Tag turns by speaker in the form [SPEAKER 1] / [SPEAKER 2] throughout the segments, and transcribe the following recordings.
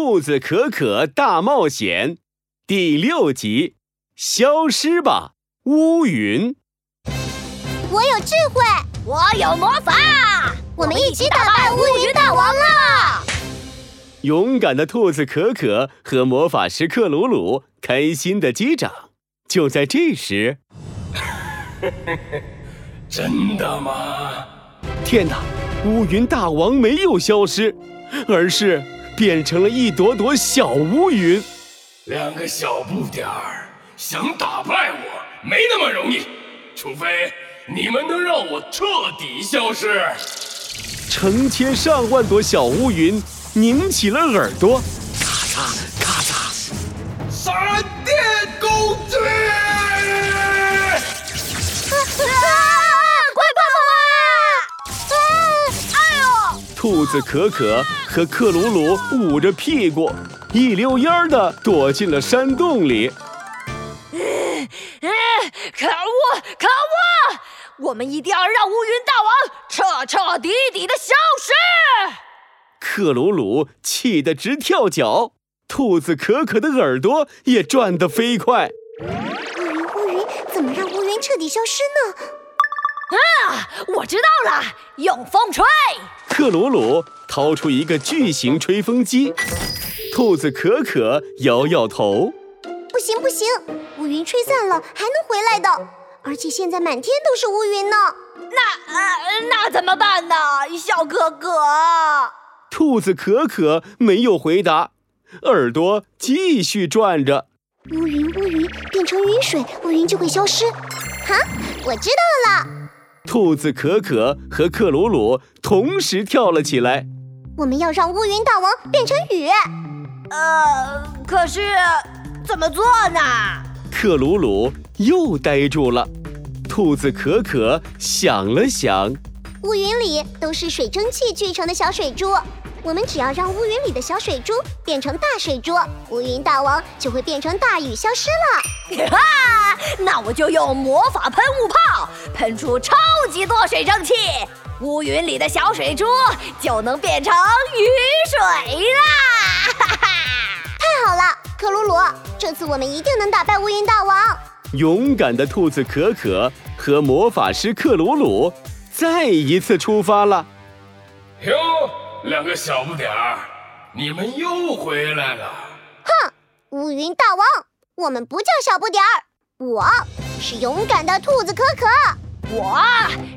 [SPEAKER 1] 兔子可可大冒险》第六集：消失吧，乌云！
[SPEAKER 2] 我有智慧，
[SPEAKER 3] 我有魔法，
[SPEAKER 2] 我们一起打败乌云大王啦！
[SPEAKER 1] 勇敢的兔子可可和魔法师克鲁鲁开心的击掌。就在这时，
[SPEAKER 4] 真的吗？
[SPEAKER 1] 天哪！乌云大王没有消失，而是变成了一朵朵小乌云。
[SPEAKER 4] 两个小不点儿想打败我，没那么容易，除非你们能让我彻底消失。
[SPEAKER 1] 成千上万朵小乌云拧起了耳朵，咔嚓咔嚓，
[SPEAKER 4] 闪电攻击！
[SPEAKER 1] 兔子可可和克鲁鲁捂着屁股，一溜烟儿的躲进了山洞里。
[SPEAKER 3] 可恶！可恶！我们一定要让乌云大王彻彻底底的消失！
[SPEAKER 1] 克鲁鲁气得直跳脚，兔子可可的耳朵也转得飞快。
[SPEAKER 2] 乌云，乌云，怎么让乌云彻底消失呢？
[SPEAKER 3] 啊，我知道了，用风吹。
[SPEAKER 1] 克鲁鲁掏出一个巨型吹风机，兔子可可摇摇头：“
[SPEAKER 2] 不行不行，乌云吹散了还能回来的，而且现在满天都是乌云呢。
[SPEAKER 3] 那呃，那怎么办呢，小可可？”
[SPEAKER 1] 兔子可可没有回答，耳朵继续转着。
[SPEAKER 2] 乌云乌云变成雨水，乌云就会消失。哈，我知道了。
[SPEAKER 1] 兔子可可和克鲁鲁同时跳了起来。
[SPEAKER 2] 我们要让乌云大王变成雨。
[SPEAKER 3] 呃，可是怎么做呢？
[SPEAKER 1] 克鲁鲁又呆住了。兔子可可想了想，
[SPEAKER 2] 乌云里都是水蒸气聚成的小水珠。我们只要让乌云里的小水珠变成大水珠，乌云大王就会变成大雨消失了。
[SPEAKER 3] 哈，那我就用魔法喷雾炮喷出超级多水蒸气，乌云里的小水珠就能变成雨水啦！哈哈，
[SPEAKER 2] 太好了，克鲁鲁，这次我们一定能打败乌云大王。
[SPEAKER 1] 勇敢的兔子可可和魔法师克鲁鲁再一次出发了。
[SPEAKER 4] 哟。两个小不点儿，你们又回来了！
[SPEAKER 2] 哼，乌云大王，我们不叫小不点儿，我是勇敢的兔子可可，
[SPEAKER 3] 我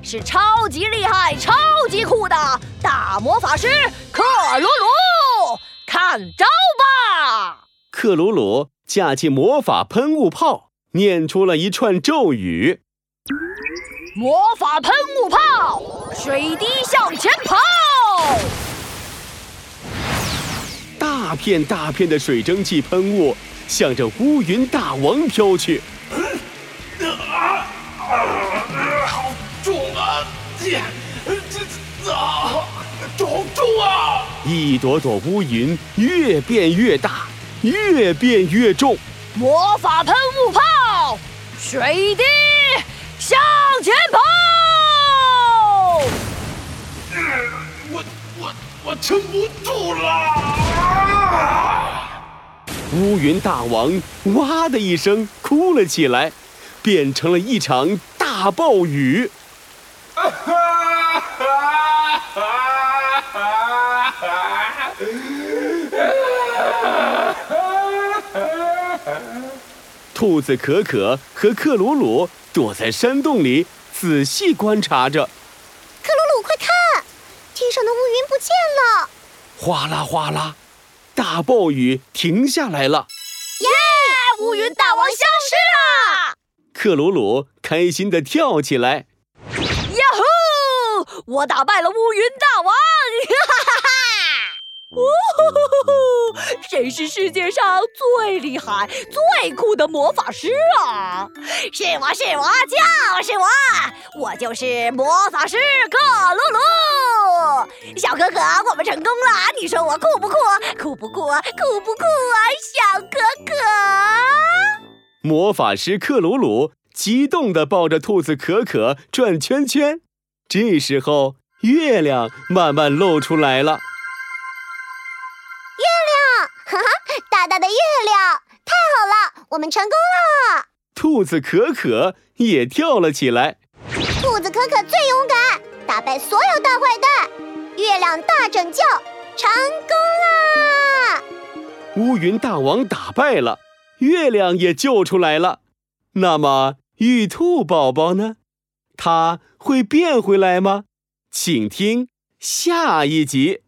[SPEAKER 3] 是超级厉害、超级酷的大魔法师克鲁鲁，看招吧！
[SPEAKER 1] 克鲁鲁架起魔法喷雾炮，念出了一串咒语：
[SPEAKER 3] 魔法喷雾炮，水滴向前跑。
[SPEAKER 1] 大片大片的水蒸气喷雾向着乌云大王飘去。
[SPEAKER 4] 啊啊！好重啊！这这啊！好重啊！
[SPEAKER 1] 一朵朵乌云越变越大，越变越重。
[SPEAKER 3] 魔法喷雾炮，水滴向前跑！
[SPEAKER 4] 我我我撑不住了！
[SPEAKER 1] 乌云大王哇的一声哭了起来，变成了一场大暴雨。兔子可可和克鲁鲁躲在山洞里仔细观察着。
[SPEAKER 2] 克鲁鲁，快看，天上的乌云不见了！
[SPEAKER 1] 哗啦哗啦。大暴雨停下来了，
[SPEAKER 3] 耶！乌云大王消失了。
[SPEAKER 1] 克鲁鲁开心的跳起来，
[SPEAKER 3] 呀呼！我打败了乌云大王，哈哈哈！呜呼！谁是世界上最厉害、最酷的魔法师啊？是我是我就是我，我就是魔法师克鲁鲁。小可可，我们成功了！你说我酷不酷？酷不酷？酷不酷啊，小可可？
[SPEAKER 1] 魔法师克鲁鲁激动地抱着兔子可可转圈圈。这时候，月亮慢慢露出来了。
[SPEAKER 2] 月亮。哈哈，大大的月亮，太好了，我们成功了！
[SPEAKER 1] 兔子可可也跳了起来。
[SPEAKER 2] 兔子可可最勇敢，打败所有大坏蛋，月亮大拯救，成功啦！
[SPEAKER 1] 乌云大王打败了，月亮也救出来了。那么玉兔宝宝呢？它会变回来吗？请听下一集。